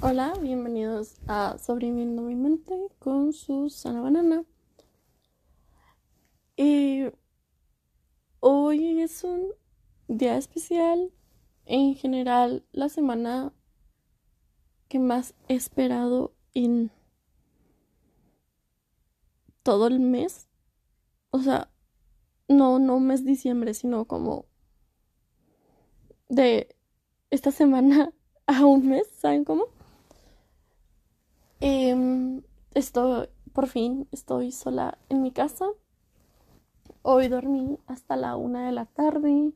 Hola, bienvenidos a Sobreviviendo mi mente con Susana Banana. Y hoy es un día especial. En general, la semana que más he esperado en todo el mes. O sea, no, no mes diciembre, sino como de esta semana a un mes, ¿saben cómo? Em, estoy, por fin, estoy sola en mi casa. Hoy dormí hasta la una de la tarde.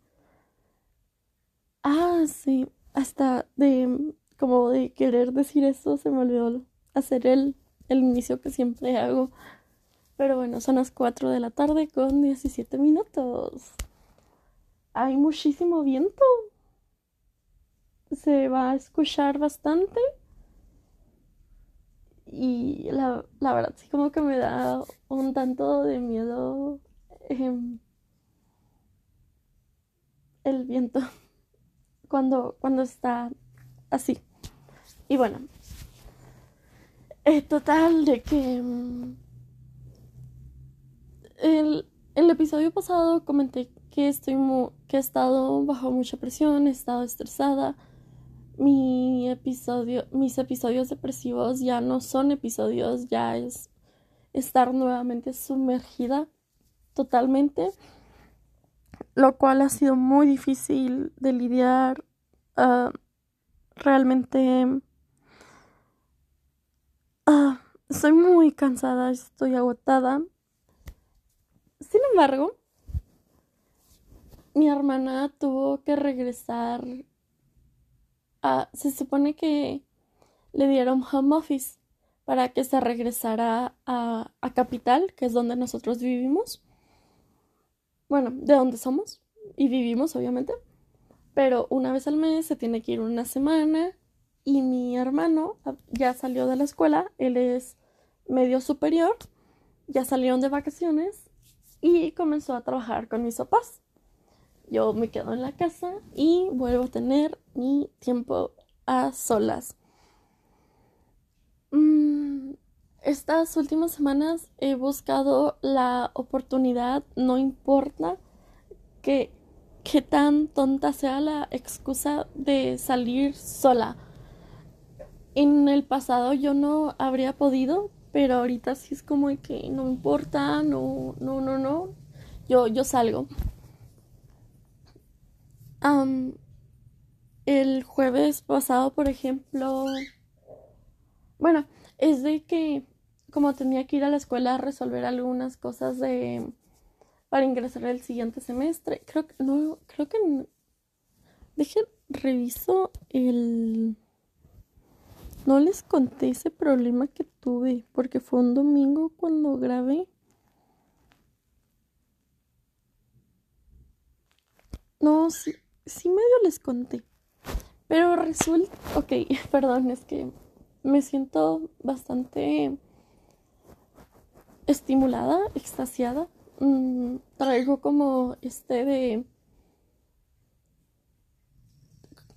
Ah, sí, hasta de, como de querer decir eso, se me olvidó hacer el, el inicio que siempre hago. Pero bueno, son las 4 de la tarde con 17 minutos. Hay muchísimo viento. Se va a escuchar bastante. Y la, la verdad sí como que me da un tanto de miedo em, el viento cuando, cuando está así. Y bueno, es total de que em, el, el episodio pasado comenté que estoy que he estado bajo mucha presión, he estado estresada mi mis episodios depresivos ya no son episodios, ya es estar nuevamente sumergida totalmente, lo cual ha sido muy difícil de lidiar. Uh, realmente uh, estoy muy cansada, estoy agotada. Sin embargo, mi hermana tuvo que regresar Ah, se supone que le dieron home office para que se regresara a, a Capital, que es donde nosotros vivimos. Bueno, de donde somos y vivimos, obviamente. Pero una vez al mes se tiene que ir una semana y mi hermano ah, ya salió de la escuela, él es medio superior, ya salieron de vacaciones y comenzó a trabajar con mis papás yo me quedo en la casa y vuelvo a tener mi tiempo a solas. Mm, estas últimas semanas he buscado la oportunidad, no importa que, que tan tonta sea la excusa de salir sola. En el pasado yo no habría podido, pero ahorita sí es como que no importa, no, no, no, no, yo, yo salgo el jueves pasado, por ejemplo, bueno, es de que como tenía que ir a la escuela a resolver algunas cosas de para ingresar el siguiente semestre, creo que no, creo que reviso el no les conté ese problema que tuve porque fue un domingo cuando grabé. No, sí, sí medio les conté. Pero resulta, ok, perdón, es que me siento bastante estimulada, extasiada. Mm, traigo como este de...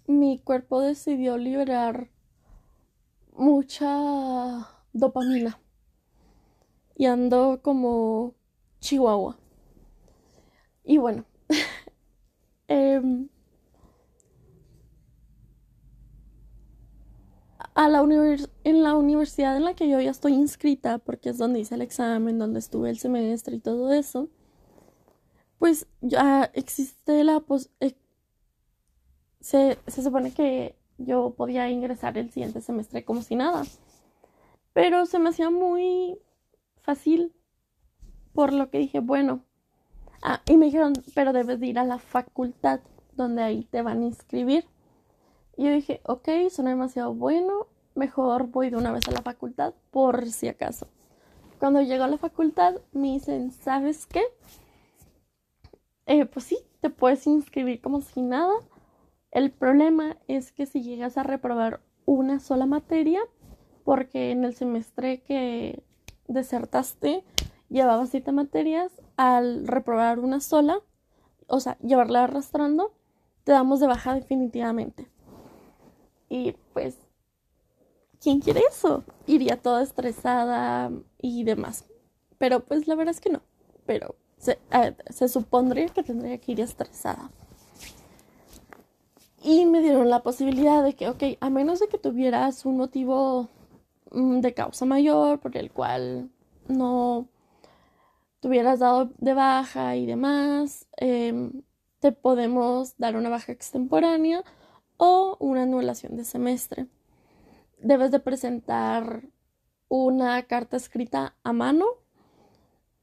Mi cuerpo decidió liberar mucha dopamina. Y ando como chihuahua. Y bueno. eh, a la en la universidad en la que yo ya estoy inscrita, porque es donde hice el examen, donde estuve el semestre y todo eso, pues ya existe la pos eh, se, se supone que yo podía ingresar el siguiente semestre como si nada. Pero se me hacía muy fácil, por lo que dije, bueno. Ah, y me dijeron, pero debes de ir a la facultad, donde ahí te van a inscribir. Y yo dije, ok, suena demasiado bueno, mejor voy de una vez a la facultad por si acaso. Cuando llego a la facultad me dicen, ¿sabes qué? Eh, pues sí, te puedes inscribir como si nada. El problema es que si llegas a reprobar una sola materia, porque en el semestre que desertaste llevabas siete materias, al reprobar una sola, o sea, llevarla arrastrando, te damos de baja definitivamente. Y pues ¿quién quiere eso? Iría toda estresada y demás. Pero pues la verdad es que no. Pero se, se supondría que tendría que ir estresada. Y me dieron la posibilidad de que, ok, a menos de que tuvieras un motivo mm, de causa mayor por el cual no te hubieras dado de baja y demás, em, te podemos dar una baja extemporánea o una anulación de semestre. Debes de presentar una carta escrita a mano,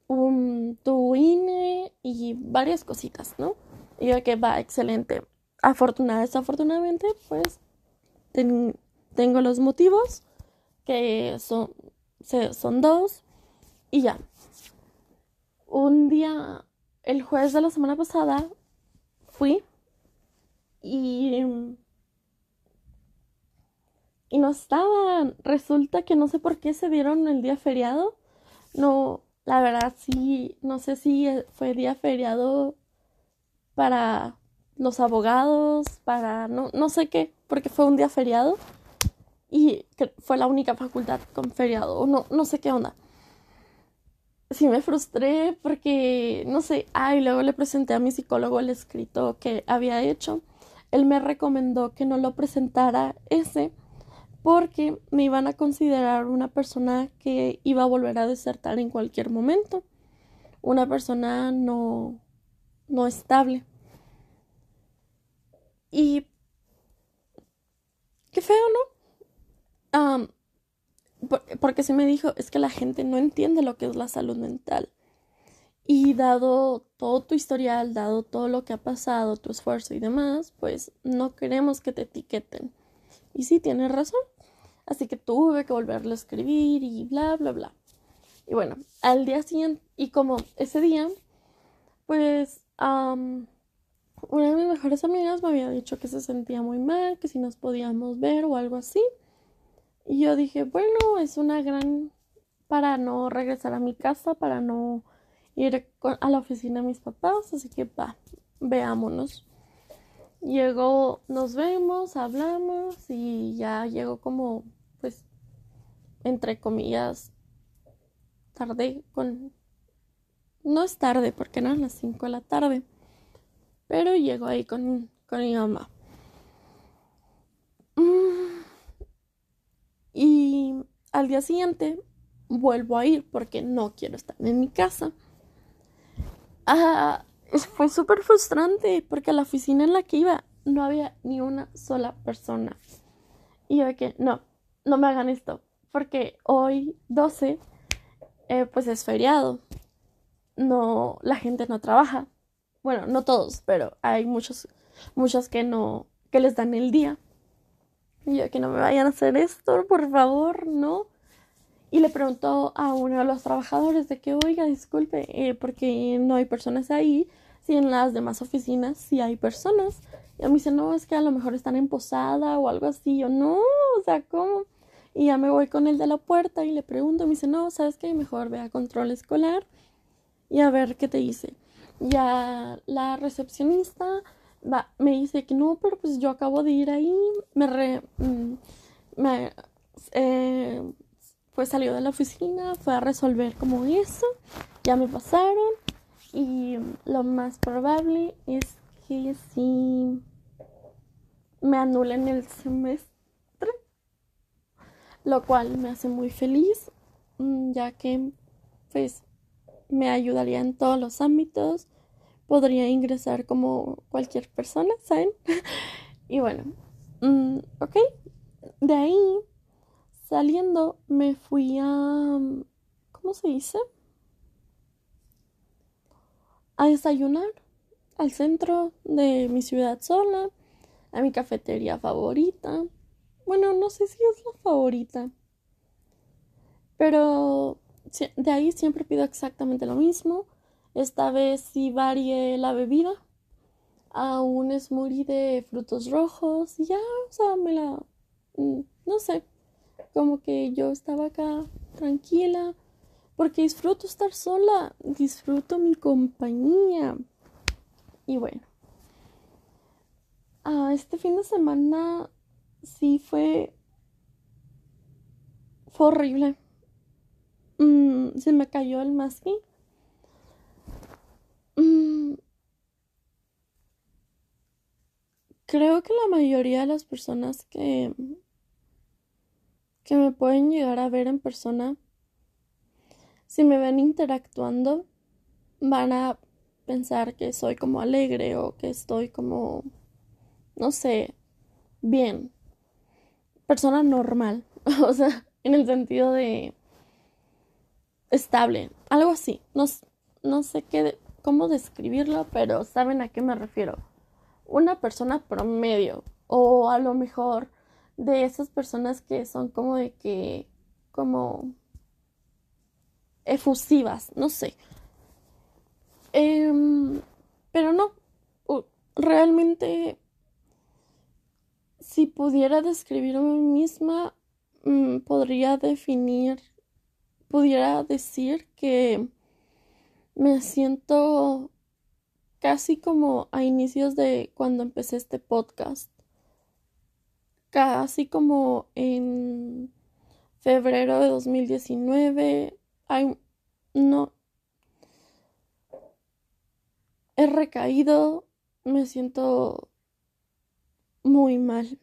un, tu INE y varias cositas, ¿no? Y yo que va, excelente afortunada, desafortunadamente, pues tengo los motivos, que son, son dos, y ya. Un día, el jueves de la semana pasada, fui y, y no estaban. Resulta que no sé por qué se dieron el día feriado. No, la verdad sí, no sé si fue día feriado para los abogados, para no, no sé qué, porque fue un día feriado y fue la única facultad con feriado, no, no sé qué onda. Sí me frustré porque, no sé, ay, luego le presenté a mi psicólogo el escrito que había hecho. Él me recomendó que no lo presentara ese porque me iban a considerar una persona que iba a volver a desertar en cualquier momento. Una persona no, no estable. Y qué feo, ¿no? porque se me dijo, es que la gente no entiende lo que es la salud mental. Y dado todo tu historial, dado todo lo que ha pasado, tu esfuerzo y demás, pues no queremos que te etiqueten. Y sí, tienes razón. Así que tuve que volverlo a escribir y bla, bla, bla. Y bueno, al día siguiente, y como ese día, pues una de mis mejores amigas me había dicho que se sentía muy mal, que si nos podíamos ver o algo así. Y yo dije, bueno, es una gran para no regresar a mi casa, para no ir a la oficina de mis papás, así que va, veámonos. Llegó, nos vemos, hablamos y ya llegó como, pues, entre comillas, tarde con... No es tarde, porque eran las 5 de la tarde pero llego ahí con, mi mamá. Mm. Y al día siguiente vuelvo a ir porque no quiero estar en mi casa. Ah, fue súper frustrante porque la oficina en la que iba no había ni una sola persona. Y yo de que no, no me hagan esto porque hoy 12 eh, pues es feriado. No, la gente no trabaja. Bueno, no todos, pero hay muchos, muchos que no, que les dan el día. Y yo, que no me vayan a hacer esto, por favor, ¿no? Y le preguntó a uno de los trabajadores de que, oiga, disculpe, eh, porque no hay personas ahí, si en las demás oficinas sí hay personas. Y a mí dice, no, es que a lo mejor están en posada o algo así. yo, no, o sea, ¿cómo? Y ya me voy con el de la puerta y le pregunto, me dice, no, ¿sabes qué? Mejor ve a control escolar y a ver qué te dice. Ya la recepcionista me dice que no, pero pues yo acabo de ir ahí, me, re, mm, me eh, pues salió de la oficina, fue a resolver como eso, ya me pasaron y lo más probable es que sí me anulen el semestre, lo cual me hace muy feliz, mm, ya que pues me ayudaría en todos los ámbitos, podría ingresar como cualquier persona, ¿saben? y bueno, mm, ok, de ahí saliendo me fui a, ¿cómo se dice? A desayunar al centro de mi ciudad sola, a mi cafetería favorita. Bueno, no sé si es la favorita, pero de ahí siempre pido exactamente lo mismo. Esta vez sí varié la bebida a un smoothie de frutos rojos ya, o sea, me la... Mm, no sé, como que yo estaba acá tranquila porque disfruto estar sola, disfruto mi compañía. Y bueno, ah, este fin de semana sí fue fue horrible. Mm, se me cayó el masking. Mm, creo que la mayoría de las personas que, que me pueden llegar a ver en persona, si me ven interactuando, van a pensar que soy como alegre o que estoy como, no sé, bien. Persona normal. o sea, en el sentido de estable, algo así. No, no sé qué, cómo describirlo, pero saben a qué me refiero. Una persona promedio o a lo mejor de esas personas que son como de que, como efusivas, no sé. Em, pero no, realmente, si pudiera describirme misma, mm, podría definir, pudiera decir que me siento casi como a inicios de cuando empecé este podcast. Casi como en febrero de 2019. No. He recaído. Me siento muy mal.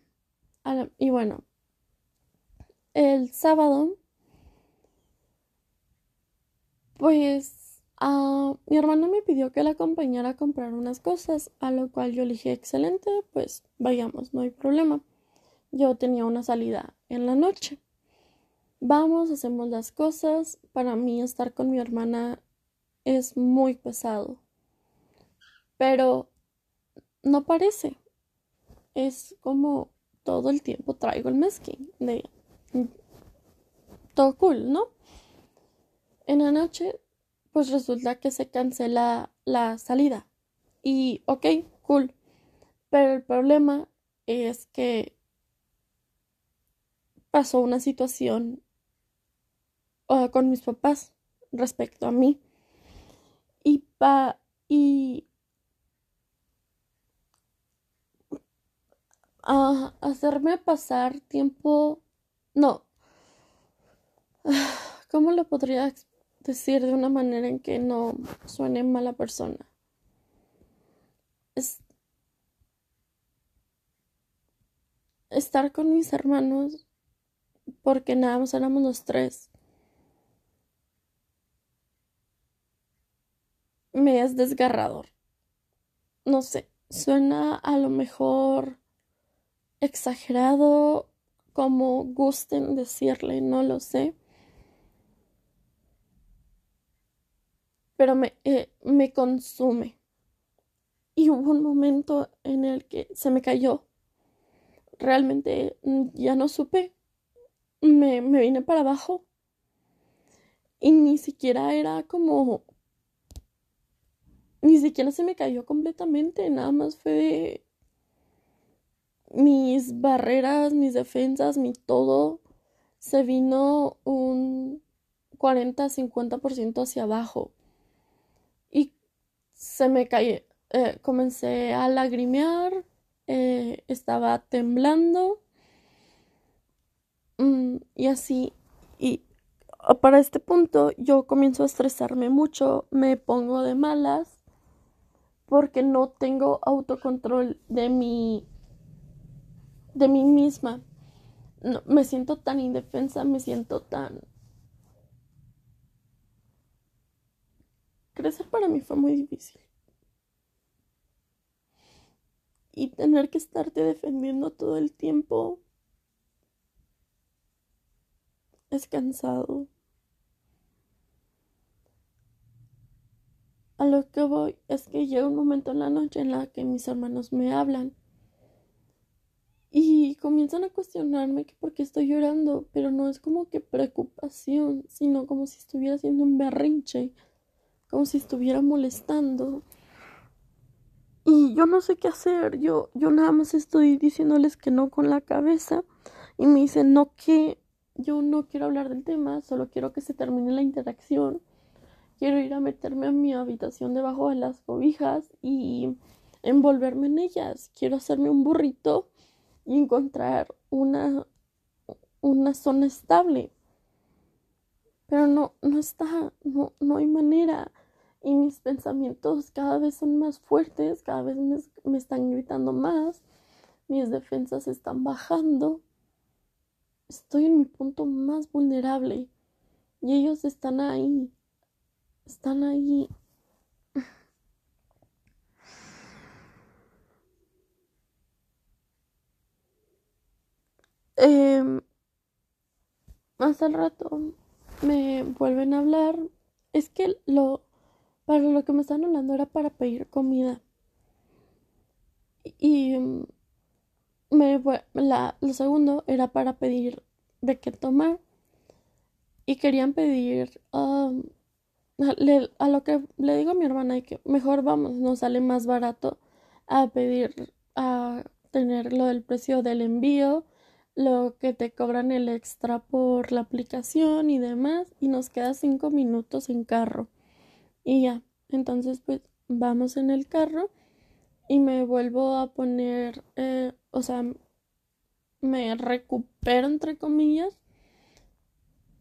Y bueno, el sábado, pues uh, mi hermana me pidió que la acompañara a comprar unas cosas, a lo cual yo le dije, excelente, pues vayamos, no hay problema. Yo tenía una salida en la noche. Vamos, hacemos las cosas. Para mí estar con mi hermana es muy pesado. Pero no parece. Es como todo el tiempo traigo el masking de todo cool, ¿no? En la noche, pues resulta que se cancela la salida. Y, ok, cool. Pero el problema es que pasó una situación uh, con mis papás respecto a mí. Y pa y a hacerme pasar tiempo no. ¿Cómo lo podría decir de una manera en que no suene mala persona? Es estar con mis hermanos porque nada más éramos los tres. Me es desgarrador. No sé, suena a lo mejor exagerado como gusten decirle, no lo sé. Pero me, eh, me consume. Y hubo un momento en el que se me cayó. Realmente mm, ya no supe. Me, me vine para abajo. Y ni siquiera era como... Ni siquiera se me cayó completamente. Nada más fue mis barreras, mis defensas, mi todo se vino un 40-50% hacia abajo. Y se me cayó, eh, comencé a lagrimear, eh, estaba temblando. Mm, y así, y para este punto yo comienzo a estresarme mucho, me pongo de malas porque no tengo autocontrol de mi de mí misma. Me siento tan indefensa, me siento tan... Crecer para mí fue muy difícil. Y tener que estarte defendiendo todo el tiempo es cansado. A lo que voy es que llega un momento en la noche en la que mis hermanos me hablan y comienzan a cuestionarme que por qué estoy llorando, pero no es como que preocupación, sino como si estuviera haciendo un berrinche, como si estuviera molestando. Y yo no sé qué hacer, yo, yo nada más estoy diciéndoles que no con la cabeza y me dicen no que yo no quiero hablar del tema, solo quiero que se termine la interacción. Quiero ir a meterme a mi habitación debajo de las cobijas y envolverme en ellas. Quiero hacerme un burrito y encontrar una, una zona estable. pero no, no está, no, no hay manera. Y mis pensamientos cada vez son más fuertes, cada vez me, me están gritando más, mis defensas están bajando. Estoy en mi punto más vulnerable y ellos están ahí, están ahí. Eh, más al rato me vuelven a hablar. Es que lo para lo que me están hablando era para pedir comida. Y mm, me la, lo segundo era para pedir de qué tomar. Y querían pedir um, a lo que le digo a mi hermana que mejor vamos, nos sale más barato a pedir a tener lo del precio del envío lo que te cobran el extra por la aplicación y demás y nos queda cinco minutos en carro. Y ya entonces pues vamos en el carro y me vuelvo a poner eh, o sea me recupero entre comillas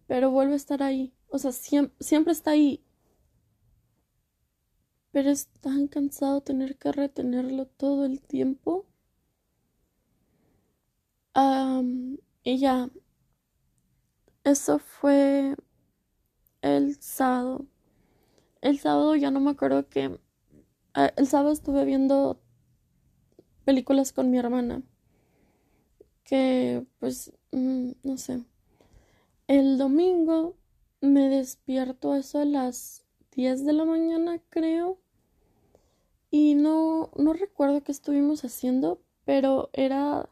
pero vuelve a estar ahí. O sea siempre está ahí pero es tan cansado tener que retenerlo todo el tiempo y ya, eso fue el sábado. El sábado ya no me acuerdo que... Ah, el sábado estuve viendo películas con mi hermana. Que pues, mm, no sé. El domingo me despierto eso a las 10 de la mañana, creo. Y no, no recuerdo qué estuvimos haciendo, pero era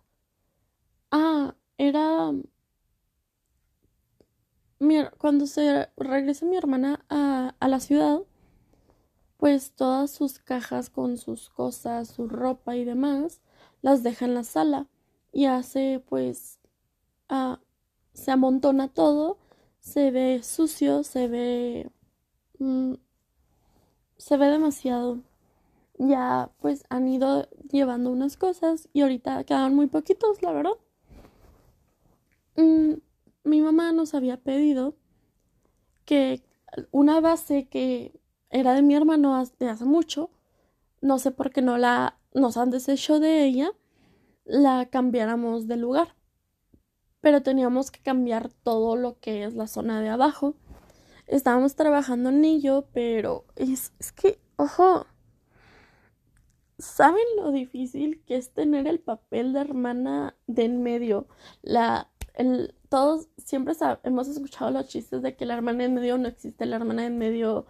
Ah, era... cuando se regresa mi hermana a, a la ciudad, pues todas sus cajas con sus cosas, su ropa y demás, las deja en la sala y hace pues ah, se amontona todo, se ve sucio, se ve mm, se ve demasiado. Ya pues han ido llevando unas cosas y ahorita quedan muy poquitos, la verdad. Mm, mi mamá nos había pedido que una base que era de mi hermano de hace mucho, no sé por qué no la nos han deshecho de ella, la cambiáramos de lugar. Pero teníamos que cambiar todo lo que es la zona de abajo. Estábamos trabajando en ello, pero es, es que, ojo, ¿saben lo difícil que es tener el papel de hermana de en medio? La todos siempre hemos escuchado los chistes de que la hermana en medio no existe, la hermana en medio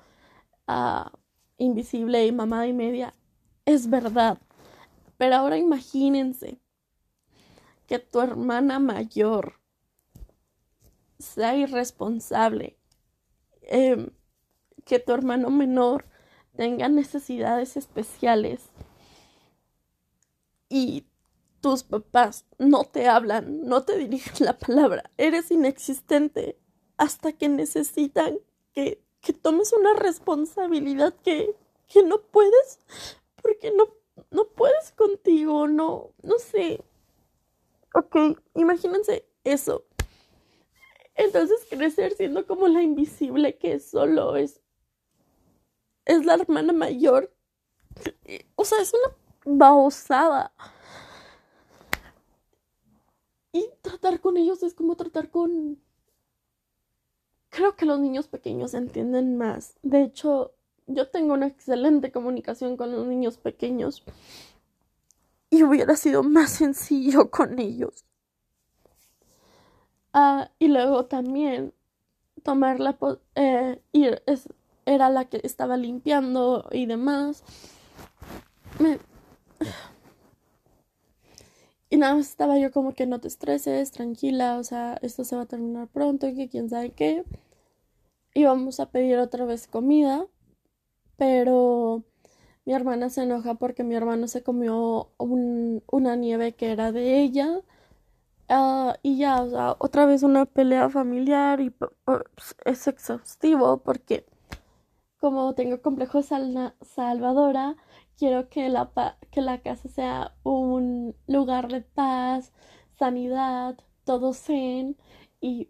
ah, invisible y mamada y media. Es verdad. Pero ahora imagínense que tu hermana mayor sea irresponsable, em, que tu hermano menor tenga necesidades especiales y tus papás no te hablan, no te dirigen la palabra, eres inexistente hasta que necesitan que, que tomes una responsabilidad que, que no puedes, porque no, no puedes contigo, no, no sé. Ok, imagínense eso. Entonces crecer siendo como la invisible que solo es, es la hermana mayor. O sea, es una baosada. Y tratar con ellos es como tratar con... Creo que los niños pequeños entienden más. De hecho, yo tengo una excelente comunicación con los niños pequeños. Y hubiera sido más sencillo con ellos. Ah, y luego también tomar la... Eh, ir, es, era la que estaba limpiando y demás. Me, y nada más estaba yo como que no te estreses, tranquila, o sea, esto se va a terminar pronto, y que quién sabe qué. Íbamos a pedir otra vez comida, pero mi hermana se enoja porque mi hermano se comió una nieve que era de ella. Ah, y ya, o sea, otra vez una pelea familiar y pues, es exhaustivo porque como tengo complejo salvadora, quiero que la, que la casa sea un lugar de paz, sanidad, todo zen y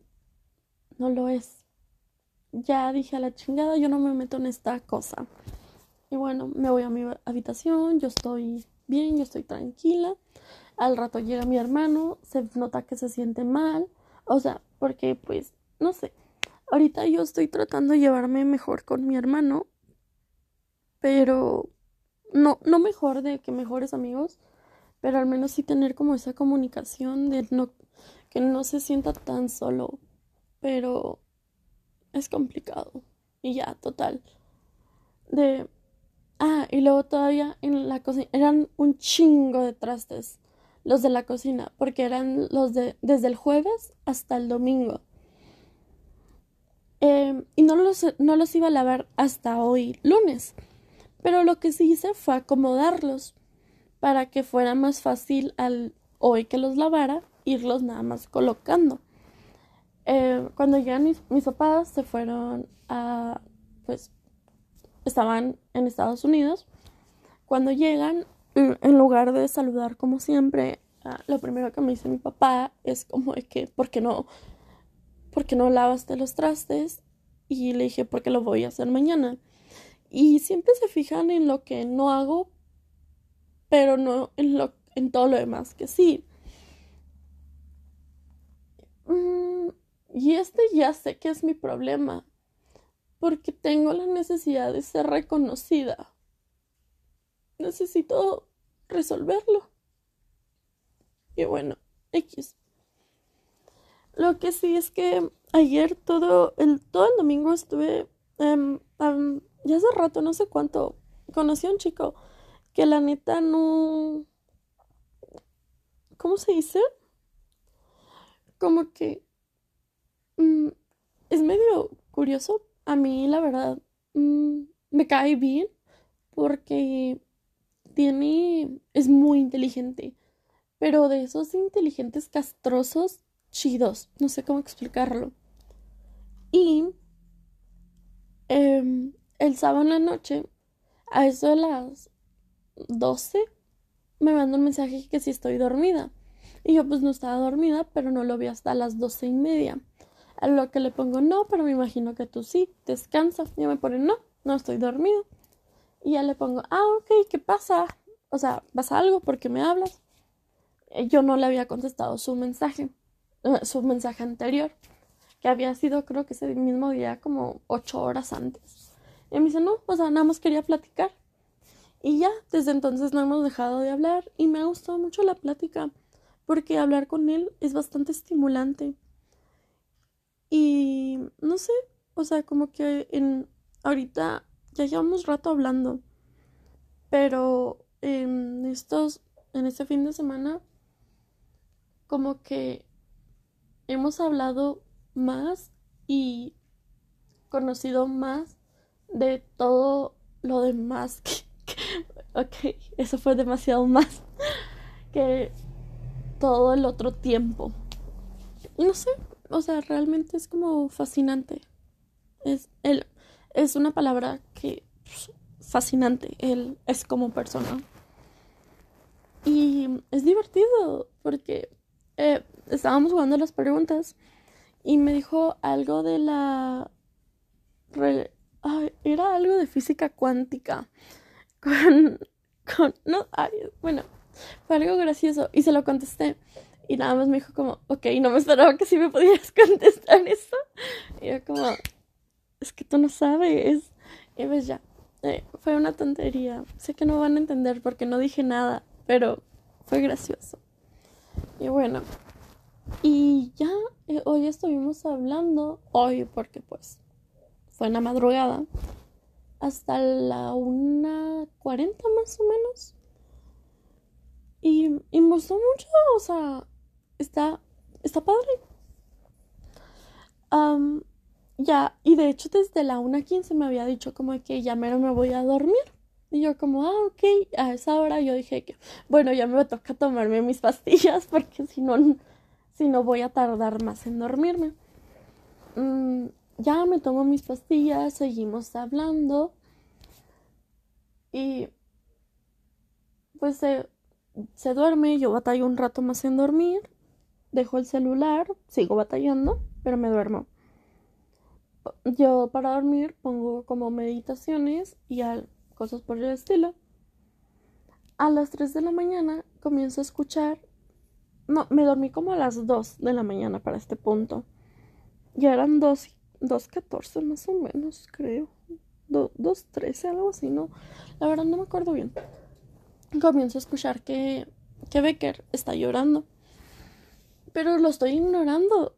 no lo es. ya dije a la chingada, yo no me meto en esta cosa. Y bueno, me voy a mi habitación, yo estoy bien, yo estoy tranquila. Al rato llega mi hermano, se nota que se siente mal, o sea, porque pues, no sé, ahorita yo estoy tratando de llevarme mejor con mi hermano, pero no, no mejor de que mejores amigos, pero al menos sí tener como esa comunicación de no, que no se sienta tan solo, pero es complicado. Y ya, total. De... Ah, y luego todavía en la cocina eran un chingo de trastes los de la cocina, porque eran los de desde el jueves hasta el domingo. Em, y no los, no los iba a lavar hasta hoy, lunes. Pero lo que sí hice fue acomodarlos para que fuera más fácil al hoy que los lavara, irlos nada más colocando. Eh, cuando llegan mis, mis papás se fueron a, pues, estaban en Estados Unidos. Cuando llegan, en lugar de saludar como siempre, ah, lo primero que me dice mi papá es como de que, ¿por qué no, por qué no lavaste los trastes? Y le dije, porque lo voy a hacer mañana. Y siempre se fijan en lo que no hago, pero no en, lo, en todo lo demás que sí. Mm, y este ya sé que es mi problema, porque tengo la necesidad de ser reconocida. Necesito resolverlo. Y bueno, X. Lo que sí es que ayer todo el, todo el domingo estuve, um, ya hace rato, no sé cuánto, conocí a un chico que la neta no... ¿Cómo se dice? Como que Mm, es medio curioso. A mí, la verdad, mm, me cae bien porque tiene, es muy inteligente, pero de esos inteligentes castrosos, chidos, no sé cómo explicarlo. Y em, el sábado en la noche, a eso de las 12, me manda un mensaje que si estoy dormida. Y yo pues no estaba dormida, pero no lo vi hasta las doce y media. A lo que le pongo no, pero me imagino que tú sí, descansa. Y me pone no, no estoy dormido. Y ya le pongo, ah, ok, ¿qué pasa? O sea, ¿pasa algo? ¿Por qué me hablas? Eh, yo no le había contestado su mensaje, eh, su mensaje anterior, que había sido creo que ese mismo día como ocho horas antes. Y me dice, no, o sea, nada más quería platicar. Y ya, desde entonces no hemos dejado de hablar y me ha gustado mucho la plática porque hablar con él es bastante estimulante. Y no sé, o sea, como que en ahorita ya llevamos rato hablando, pero en estos, en este fin de semana, como que hemos hablado más y conocido más de todo lo demás ok, eso fue demasiado más que todo el otro tiempo. No sé, o sea, realmente es como fascinante. Es, él, es una palabra que pues, fascinante. Él es como persona. Y es divertido porque eh, estábamos jugando las preguntas y me dijo algo de la... era algo de física cuántica. Con... con no, bueno, fue algo gracioso y se lo contesté. Y nada más me dijo como, ok, no me esperaba que sí me pudieras contestar eso. Y yo como, es que tú no sabes. Y pues ya, eh, fue una tontería. Sé que no van a entender porque no dije nada, pero fue gracioso. Y bueno, y ya eh, hoy estuvimos hablando, hoy porque pues fue en la madrugada, hasta la una cuarenta más o menos. Y, y me gustó mucho, o sea, está, está padre. ya, y de hecho desde la 1.15 me había dicho como que ya mero me voy a dormir. Y yo como, ah, ok, a esa hora yo dije que, bueno, ya me toca tomarme mis pastillas porque si no, si no voy a tardar más en dormirme. Mm, ya me tomo mis pastillas, seguimos hablando. Y pues se, se duerme, yo batallo un rato más en dormir dejo el celular, sigo batallando, pero me duermo. yo para dormir pongo como meditaciones y cosas por el estilo. A las 3 de la mañana comienzo a escuchar. No, me dormí como a las 2 de la mañana para este punto. Ya eran 2, 2.14 más o menos, creo. 2.13, algo así, ¿no? La verdad no me acuerdo bien. Comienzo a escuchar que, que Becker está llorando. Pero lo estoy ignorando.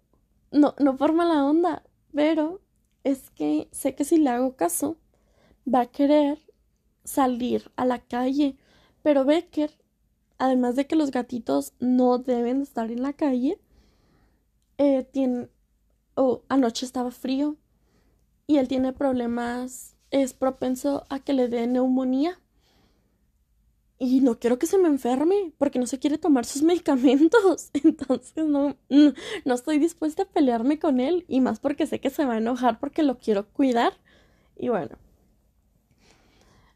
No, no por mala onda. Pero es que sé que si le hago caso, va a querer salir a la calle. Pero Becker, además de que los gatitos no deben estar en la calle, eh, tiene, oh, anoche estaba frío y él tiene problemas, es propenso a que le dé neumonía. Y no quiero que se me enferme porque no se quiere tomar sus medicamentos. Entonces no, no, estoy dispuesta a pelearme con él y más porque sé que se va a enojar porque lo quiero cuidar. Y bueno.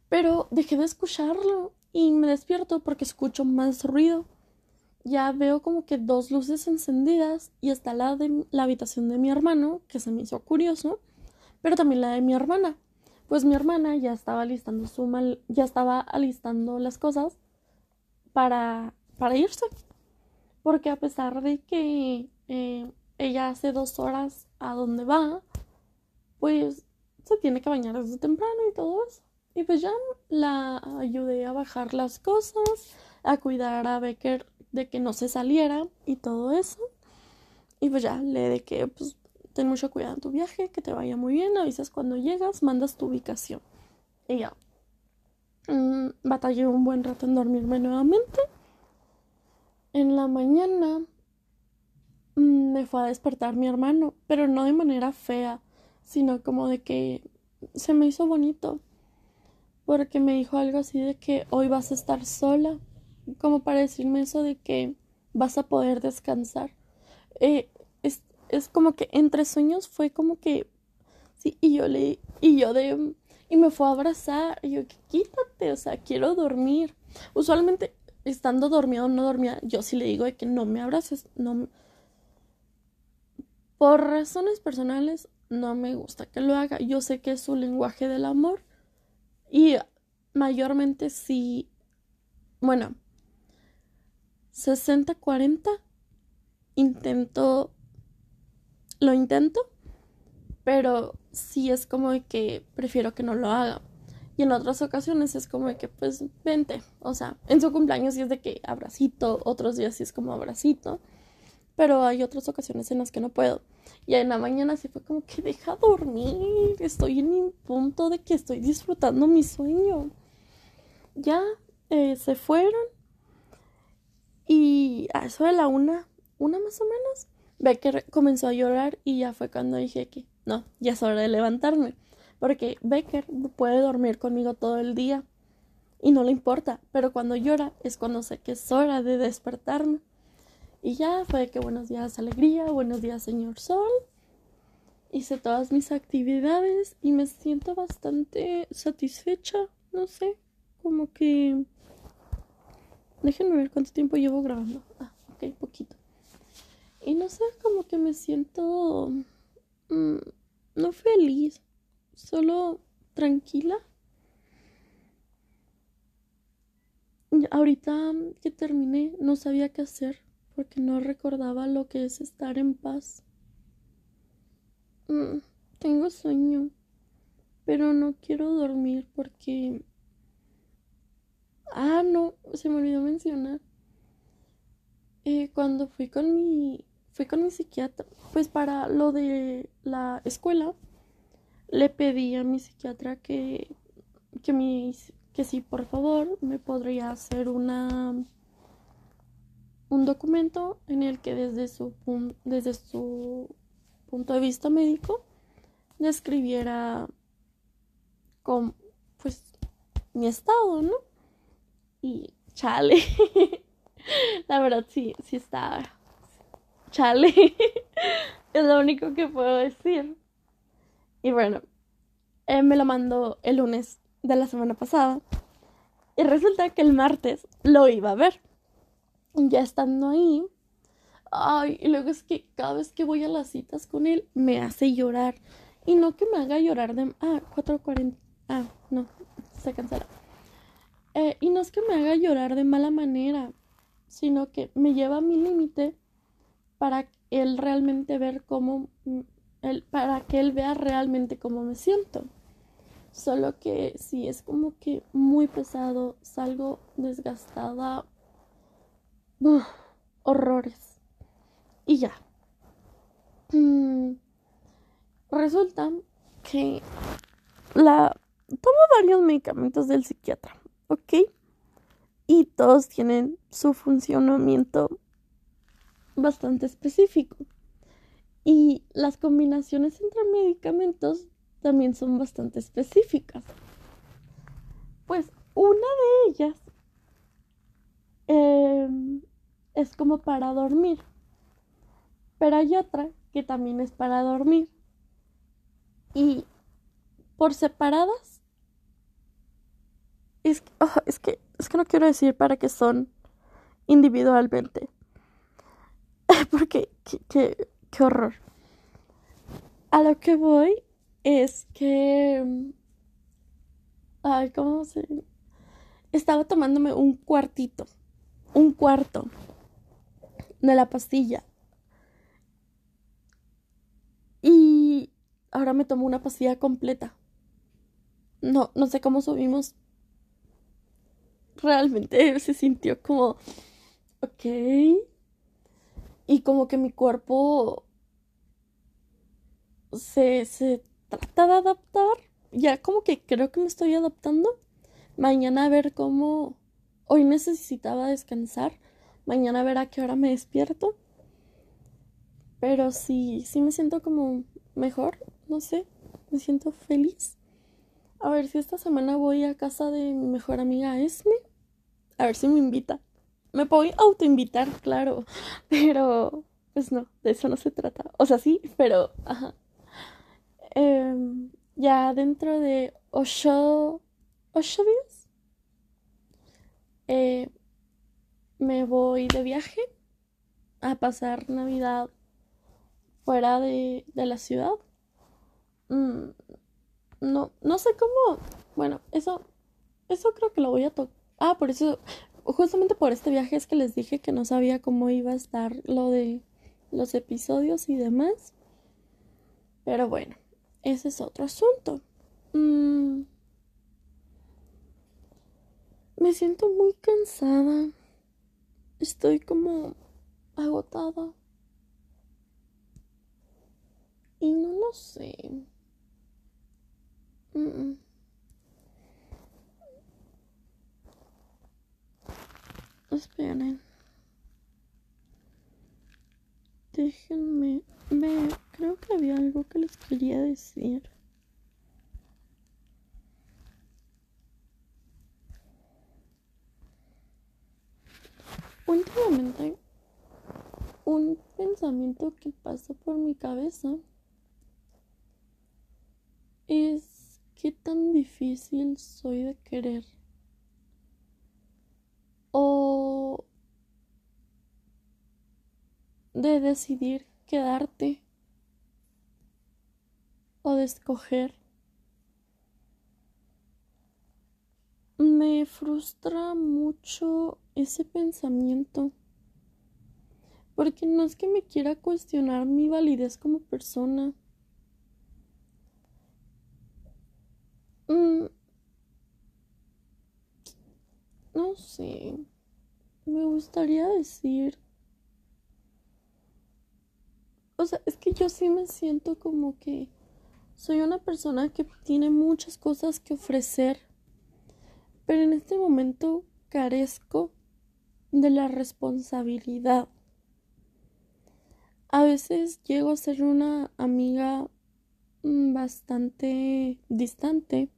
Pero dejé de escucharlo y me despierto porque escucho más ruido. Ya veo como que dos luces encendidas y está la de la habitación de mi hermano, que se me hizo curioso, pero también la de mi hermana pues mi hermana ya estaba alistando su mal, ya estaba alistando las cosas para, para irse. Porque a pesar de que eh, ella hace dos horas a donde va, pues se tiene que bañar desde temprano y todo eso. Y pues ya la ayudé a bajar las cosas, a cuidar a Becker de que no se saliera y todo eso. Y pues ya le de que pues ten mucho cuidado en tu viaje, que te vaya muy bien, avisas cuando llegas, mandas tu ubicación. Y ya. Mm, batallé un buen rato en dormirme nuevamente. En la mañana mm, me fue a despertar mi hermano, pero no de manera fea, sino como de que se me hizo bonito. Porque me dijo algo así de que hoy vas a estar sola, como para decirme eso de que vas a poder descansar. Eh, es como que entre sueños fue como que sí y yo le y yo de y me fue a abrazar y yo quítate o sea quiero dormir usualmente estando dormido o no dormía yo sí le digo de que no me abraces no por razones personales no me gusta que lo haga yo sé que es su lenguaje del amor y mayormente sí bueno 60 40 intento lo intento, pero sí es como que prefiero que no lo haga. Y en otras ocasiones es como que, pues, vente. O sea, en su cumpleaños sí es de que abracito, otros días sí es como abracito. Pero hay otras ocasiones en las que no puedo. Y en la mañana sí fue como que deja dormir. Estoy en un punto de que estoy disfrutando mi sueño. Ya eh, se fueron. Y a eso de la una, una más o menos, Becker comenzó a llorar y ya fue cuando dije que no, ya es hora de levantarme. Porque Becker puede dormir conmigo todo el día y no le importa, pero cuando llora es cuando sé que es hora de despertarme. Y ya fue que buenos días alegría, buenos días señor sol. Hice todas mis actividades y me siento bastante satisfecha, no sé, como que... Déjenme ver cuánto tiempo llevo grabando. Ah, ok, poquito. Y no sé, como que me siento mm, no feliz, solo tranquila. Ahorita que terminé no sabía qué hacer porque no recordaba lo que es estar en paz. Mm, tengo sueño, pero no quiero dormir porque... Ah, no, se me olvidó mencionar. Eh, cuando fui con mi fui con mi psiquiatra, pues para lo de la escuela, le pedí a mi psiquiatra que, que, que si por favor me podría hacer una un documento en el que desde su, desde su punto de vista médico describiera con pues mi estado, ¿no? Y chale. La verdad sí, sí está chale. es lo único que puedo decir. Y bueno, él me lo mandó el lunes de la semana pasada. Y resulta que el martes lo iba a ver. Ya estando ahí. Ay, y luego es que cada vez que voy a las citas con él me hace llorar. Y no que me haga llorar de... Ah, 4.40. Ah, no, se cancela. Eh, y no es que me haga llorar de mala manera, sino que me lleva a mi límite para él realmente ver cómo... Él, para que él vea realmente cómo me siento. Solo que si es como que muy pesado, salgo desgastada. horrores. Y ya. Mm, resulta que la tomo varios medicamentos del psiquiatra, ¿ok? Y todos tienen su funcionamiento bastante específico. Y las combinaciones entre medicamentos también son bastante específicas. Pues una de ellas em, es como para dormir, pero hay otra que también es para dormir. Y por separadas, es, ah, es, que, es que no quiero decir para que son individualmente. Porque, qué, qué horror. A lo que voy es que... Ay, ¿cómo se...? Estaba tomándome un cuartito, un cuarto de la pastilla. Y ahora me tomo una pastilla completa. No, no sé cómo subimos. Realmente se sintió como... Ok. Y como que mi cuerpo se, se trata de adaptar. Ya como que creo que me estoy adaptando. Mañana a ver cómo... Hoy necesitaba descansar. Mañana a ver a qué hora me despierto. Pero sí, sí me siento como mejor. No sé. Me siento feliz. A ver si esta semana voy a casa de mi mejor amiga Esme. A ver si me invita. Me puedo autoinvitar, claro. Pero, pues no, de eso no se trata. O sea, sí, pero, ajá. Em, ya dentro de ocho, ocho días eh, me voy de viaje a pasar Navidad fuera de, de la ciudad. Mm, no, no sé cómo. Bueno, eso, eso creo que lo voy a tocar. Ah, por eso, justamente por este viaje es que les dije que no sabía cómo iba a estar lo de los episodios y demás. Pero bueno ese es otro asunto. Mm. Me siento muy cansada. Estoy como agotada. Y no lo sé. Esperen. Déjenme ver. Creo que había algo que les quería decir. Últimamente, un pensamiento que pasa por mi cabeza es qué tan difícil soy de querer. O de decidir quedarte o de escoger. Me frustra mucho ese pensamiento. Porque no es que me quiera cuestionar mi validez como persona. Mm. no sé. Me gustaría decir o sea, es que yo sí me siento como que soy una persona que tiene muchas cosas que ofrecer, pero en este momento carezco de la responsabilidad. A veces llego a ser una amiga mm, bastante distante.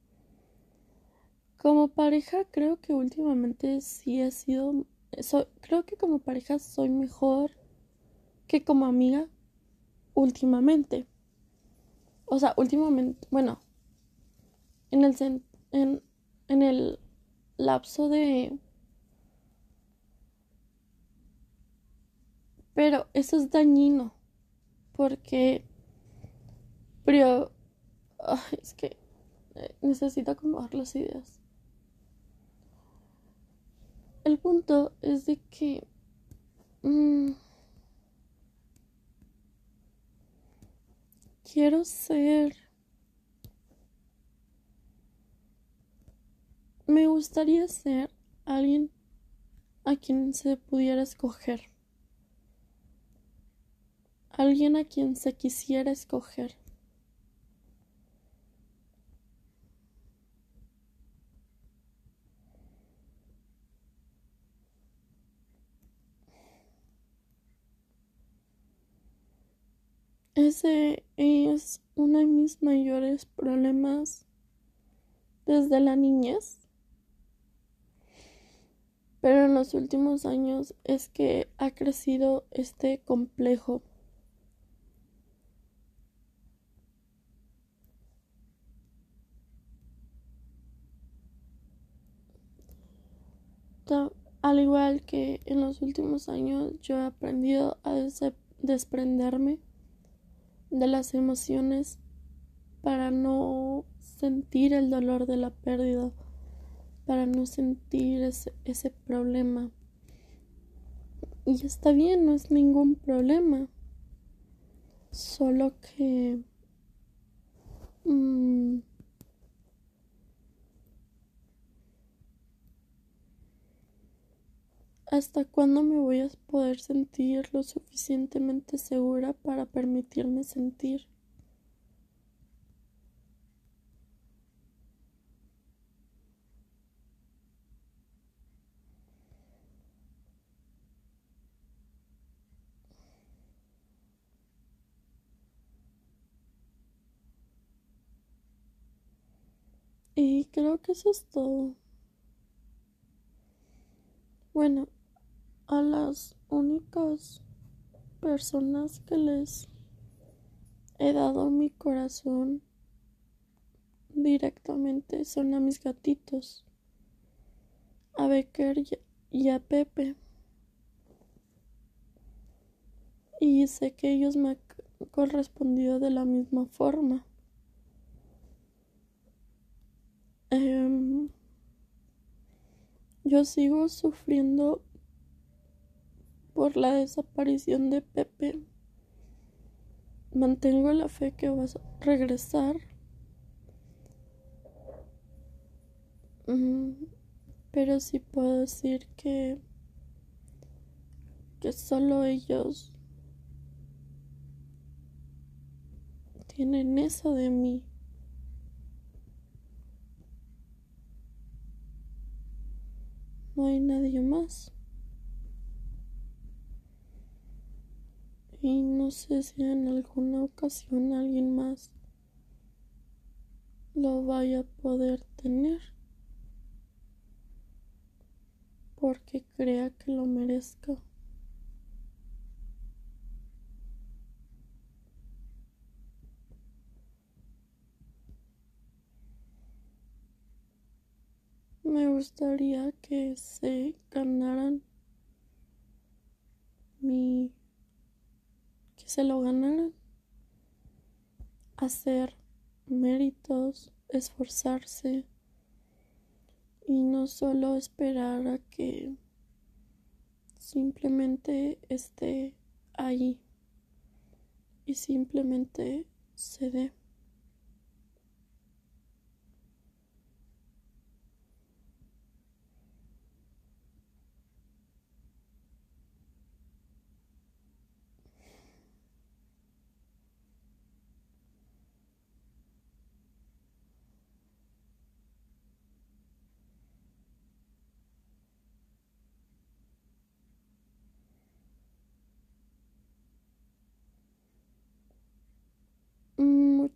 Como pareja creo que últimamente sí he sido... creo que como pareja soy mejor que como amiga últimamente. O sea, últimamente, bueno, en el, en, el lapso de... Pero eso es dañino porque Ay, es que necesito acomodar las ideas. El punto es de que mmm, quiero ser me gustaría ser alguien a quien se pudiera escoger. Alguien a quien se quisiera escoger Ese es uno de mis mayores problemas desde la niñez. Pero en los últimos años es que ha crecido este complejo. Al igual que en los últimos años yo he aprendido a desprenderme de las emociones para no sentir el dolor de la pérdida, para no sentir ese, ese problema. Y está bien, no es ningún problema. Solo que... Mm, ¿Hasta cuándo me voy a poder sentir lo suficientemente segura para permitirme sentir? Y creo que eso es todo. Bueno, a las únicas personas que les he dado mi corazón directamente son a mis gatitos, a Becker y a Pepe. Y sé que ellos me han correspondido de la misma forma. Em, yo sigo sufriendo por la desaparición de Pepe. Mantengo la fe que vas a regresar. Mm, pero sí puedo decir que que solo ellos tienen eso de mí. No hay nadie más. Y no sé si en alguna ocasión alguien más lo vaya a poder tener. Porque crea que lo merezca. Me gustaría que se ganaran mi que se lo ganaran. Hacer méritos, esforzarse y no solo esperar a que simplemente esté ahí y simplemente se dé.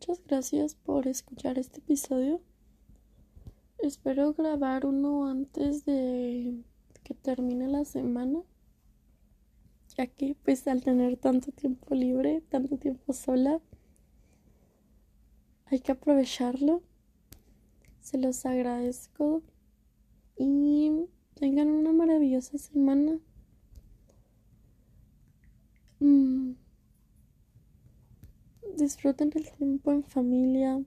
Muchas gracias por escuchar este episodio. Espero grabar uno antes de que termine la semana. Ya que pues al tener tanto tiempo libre, tanto tiempo sola, hay que aprovecharlo. Se los agradezco y tengan una maravillosa semana. Mm disfruten el tiempo en familia,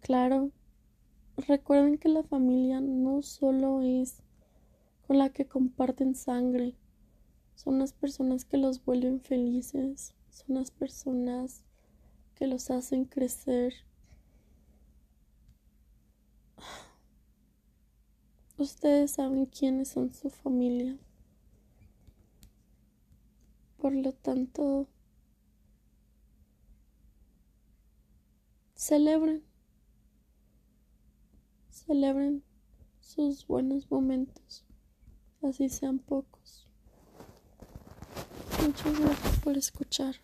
Claro, recuerden que la familia no solo es con la que comparten sangre, son las personas que los vuelven felices, son las personas que los hacen crecer. Ustedes saben quiénes son su familia. Por lo tanto, celebren, celebren sus buenos momentos, así sean pocos. Muchas gracias por escuchar.